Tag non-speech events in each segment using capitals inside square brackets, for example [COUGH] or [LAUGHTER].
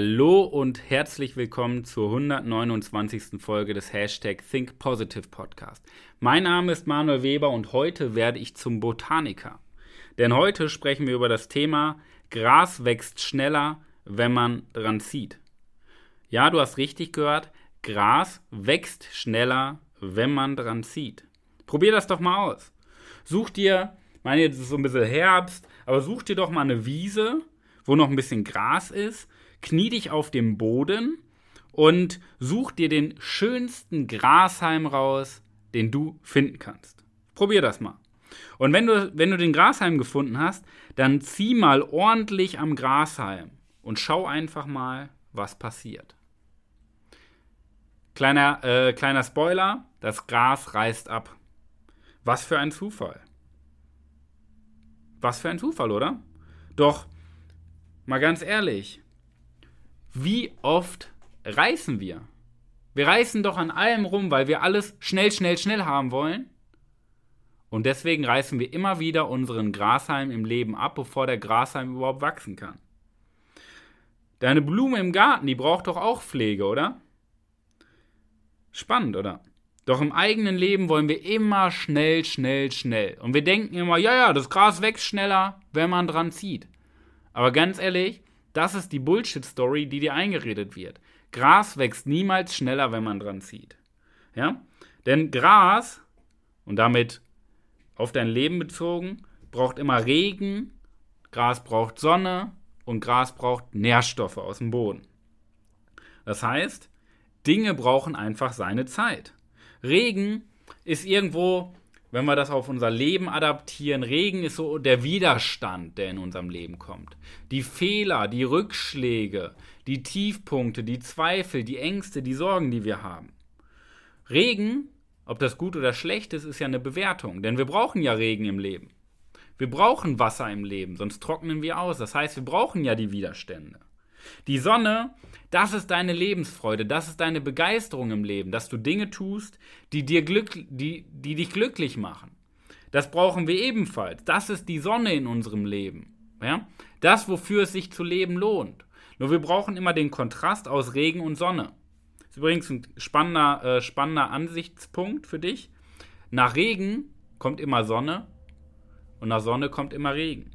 Hallo und herzlich willkommen zur 129. Folge des Hashtag Think Positive Podcast. Mein Name ist Manuel Weber und heute werde ich zum Botaniker. Denn heute sprechen wir über das Thema Gras wächst schneller, wenn man dran zieht. Ja, du hast richtig gehört, Gras wächst schneller, wenn man dran zieht. Probier das doch mal aus. Such dir, ich meine, jetzt ist so ein bisschen Herbst, aber such dir doch mal eine Wiese, wo noch ein bisschen Gras ist knie dich auf dem Boden und such dir den schönsten Grashalm raus, den du finden kannst. Probier das mal. Und wenn du, wenn du den Grashalm gefunden hast, dann zieh mal ordentlich am Grashalm und schau einfach mal, was passiert. Kleiner, äh, kleiner Spoiler, das Gras reißt ab. Was für ein Zufall. Was für ein Zufall, oder? Doch, mal ganz ehrlich, wie oft reißen wir? Wir reißen doch an allem rum, weil wir alles schnell, schnell, schnell haben wollen. Und deswegen reißen wir immer wieder unseren Grashalm im Leben ab, bevor der Grashalm überhaupt wachsen kann. Deine Blume im Garten, die braucht doch auch Pflege, oder? Spannend, oder? Doch im eigenen Leben wollen wir immer schnell, schnell, schnell. Und wir denken immer, ja, ja, das Gras wächst schneller, wenn man dran zieht. Aber ganz ehrlich, das ist die Bullshit-Story, die dir eingeredet wird. Gras wächst niemals schneller, wenn man dran zieht. Ja? Denn Gras, und damit auf dein Leben bezogen, braucht immer Regen, Gras braucht Sonne und Gras braucht Nährstoffe aus dem Boden. Das heißt, Dinge brauchen einfach seine Zeit. Regen ist irgendwo wenn wir das auf unser Leben adaptieren, Regen ist so der Widerstand, der in unserem Leben kommt. Die Fehler, die Rückschläge, die Tiefpunkte, die Zweifel, die Ängste, die Sorgen, die wir haben. Regen, ob das gut oder schlecht ist, ist ja eine Bewertung, denn wir brauchen ja Regen im Leben. Wir brauchen Wasser im Leben, sonst trocknen wir aus. Das heißt, wir brauchen ja die Widerstände. Die Sonne, das ist deine Lebensfreude, das ist deine Begeisterung im Leben, dass du Dinge tust, die, dir glück, die, die dich glücklich machen. Das brauchen wir ebenfalls. Das ist die Sonne in unserem Leben. Ja? Das, wofür es sich zu leben lohnt. Nur wir brauchen immer den Kontrast aus Regen und Sonne. Das ist übrigens ein spannender, äh, spannender Ansichtspunkt für dich. Nach Regen kommt immer Sonne und nach Sonne kommt immer Regen.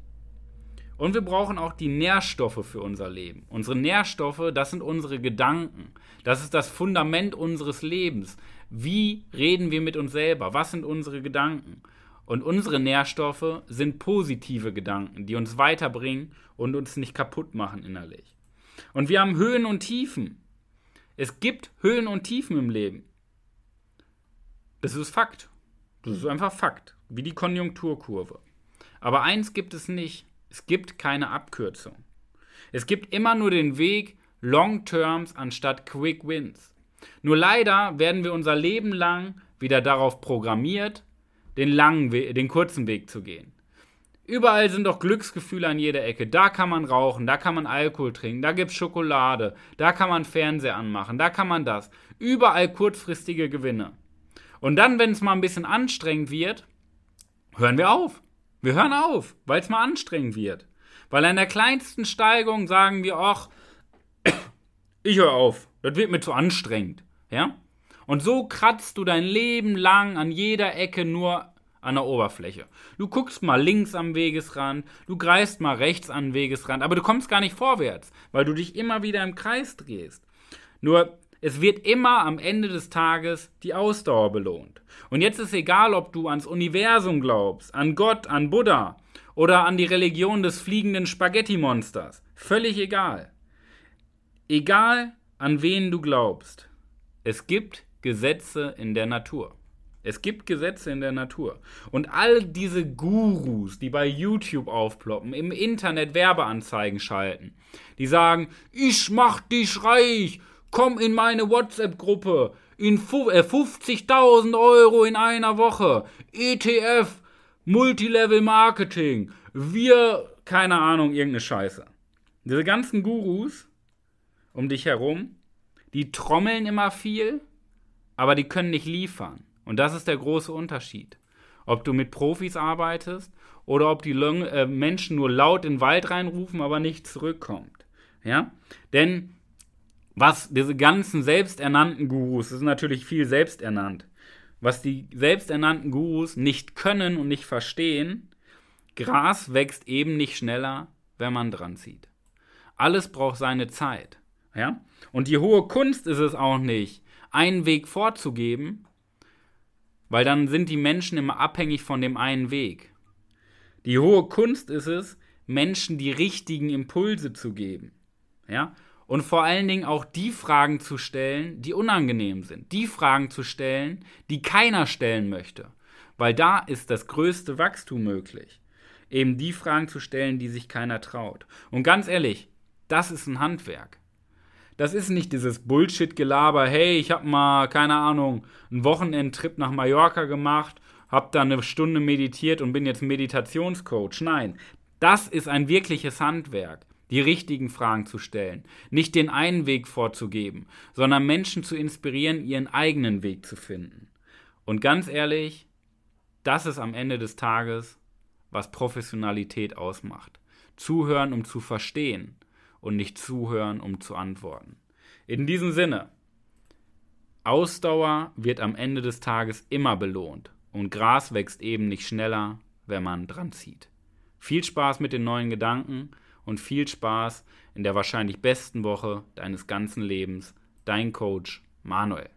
Und wir brauchen auch die Nährstoffe für unser Leben. Unsere Nährstoffe, das sind unsere Gedanken. Das ist das Fundament unseres Lebens. Wie reden wir mit uns selber? Was sind unsere Gedanken? Und unsere Nährstoffe sind positive Gedanken, die uns weiterbringen und uns nicht kaputt machen innerlich. Und wir haben Höhen und Tiefen. Es gibt Höhen und Tiefen im Leben. Das ist Fakt. Das ist einfach Fakt, wie die Konjunkturkurve. Aber eins gibt es nicht. Es gibt keine Abkürzung. Es gibt immer nur den Weg Long Terms anstatt Quick Wins. Nur leider werden wir unser Leben lang wieder darauf programmiert, den langen Weg, den kurzen Weg zu gehen. Überall sind doch Glücksgefühle an jeder Ecke. Da kann man rauchen, da kann man Alkohol trinken, da gibt es Schokolade, da kann man Fernseher anmachen, da kann man das. Überall kurzfristige Gewinne. Und dann, wenn es mal ein bisschen anstrengend wird, hören wir auf. Wir hören auf, weil es mal anstrengend wird. Weil an der kleinsten Steigung sagen wir, ach, [COUGHS] ich höre auf, das wird mir zu anstrengend. Ja? Und so kratzt du dein Leben lang an jeder Ecke nur an der Oberfläche. Du guckst mal links am Wegesrand, du greifst mal rechts den Wegesrand, aber du kommst gar nicht vorwärts, weil du dich immer wieder im Kreis drehst. Nur es wird immer am Ende des Tages die Ausdauer belohnt. Und jetzt ist egal, ob du ans Universum glaubst, an Gott, an Buddha oder an die Religion des fliegenden Spaghetti-Monsters. Völlig egal. Egal, an wen du glaubst. Es gibt Gesetze in der Natur. Es gibt Gesetze in der Natur. Und all diese Gurus, die bei YouTube aufploppen, im Internet Werbeanzeigen schalten, die sagen, ich mach dich reich, komm in meine WhatsApp-Gruppe. In 50.000 äh, Euro in einer Woche. ETF, Multilevel Marketing. Wir, keine Ahnung, irgendeine Scheiße. Diese ganzen Gurus um dich herum, die trommeln immer viel, aber die können nicht liefern. Und das ist der große Unterschied. Ob du mit Profis arbeitest oder ob die äh, Menschen nur laut in den Wald reinrufen, aber nicht zurückkommt. Ja? Denn was diese ganzen selbsternannten Gurus, das ist natürlich viel selbsternannt, was die selbsternannten Gurus nicht können und nicht verstehen, Gras wächst eben nicht schneller, wenn man dran zieht. Alles braucht seine Zeit. Ja? Und die hohe Kunst ist es auch nicht, einen Weg vorzugeben, weil dann sind die Menschen immer abhängig von dem einen Weg. Die hohe Kunst ist es, Menschen die richtigen Impulse zu geben. Ja? Und vor allen Dingen auch die Fragen zu stellen, die unangenehm sind. Die Fragen zu stellen, die keiner stellen möchte. Weil da ist das größte Wachstum möglich. Eben die Fragen zu stellen, die sich keiner traut. Und ganz ehrlich, das ist ein Handwerk. Das ist nicht dieses Bullshit-Gelaber, hey, ich habe mal, keine Ahnung, einen Wochenendtrip nach Mallorca gemacht, habe da eine Stunde meditiert und bin jetzt Meditationscoach. Nein, das ist ein wirkliches Handwerk die richtigen Fragen zu stellen, nicht den einen Weg vorzugeben, sondern Menschen zu inspirieren, ihren eigenen Weg zu finden. Und ganz ehrlich, das ist am Ende des Tages, was Professionalität ausmacht. Zuhören, um zu verstehen und nicht zuhören, um zu antworten. In diesem Sinne, Ausdauer wird am Ende des Tages immer belohnt und Gras wächst eben nicht schneller, wenn man dran zieht. Viel Spaß mit den neuen Gedanken und viel Spaß in der wahrscheinlich besten Woche deines ganzen Lebens. Dein Coach Manuel.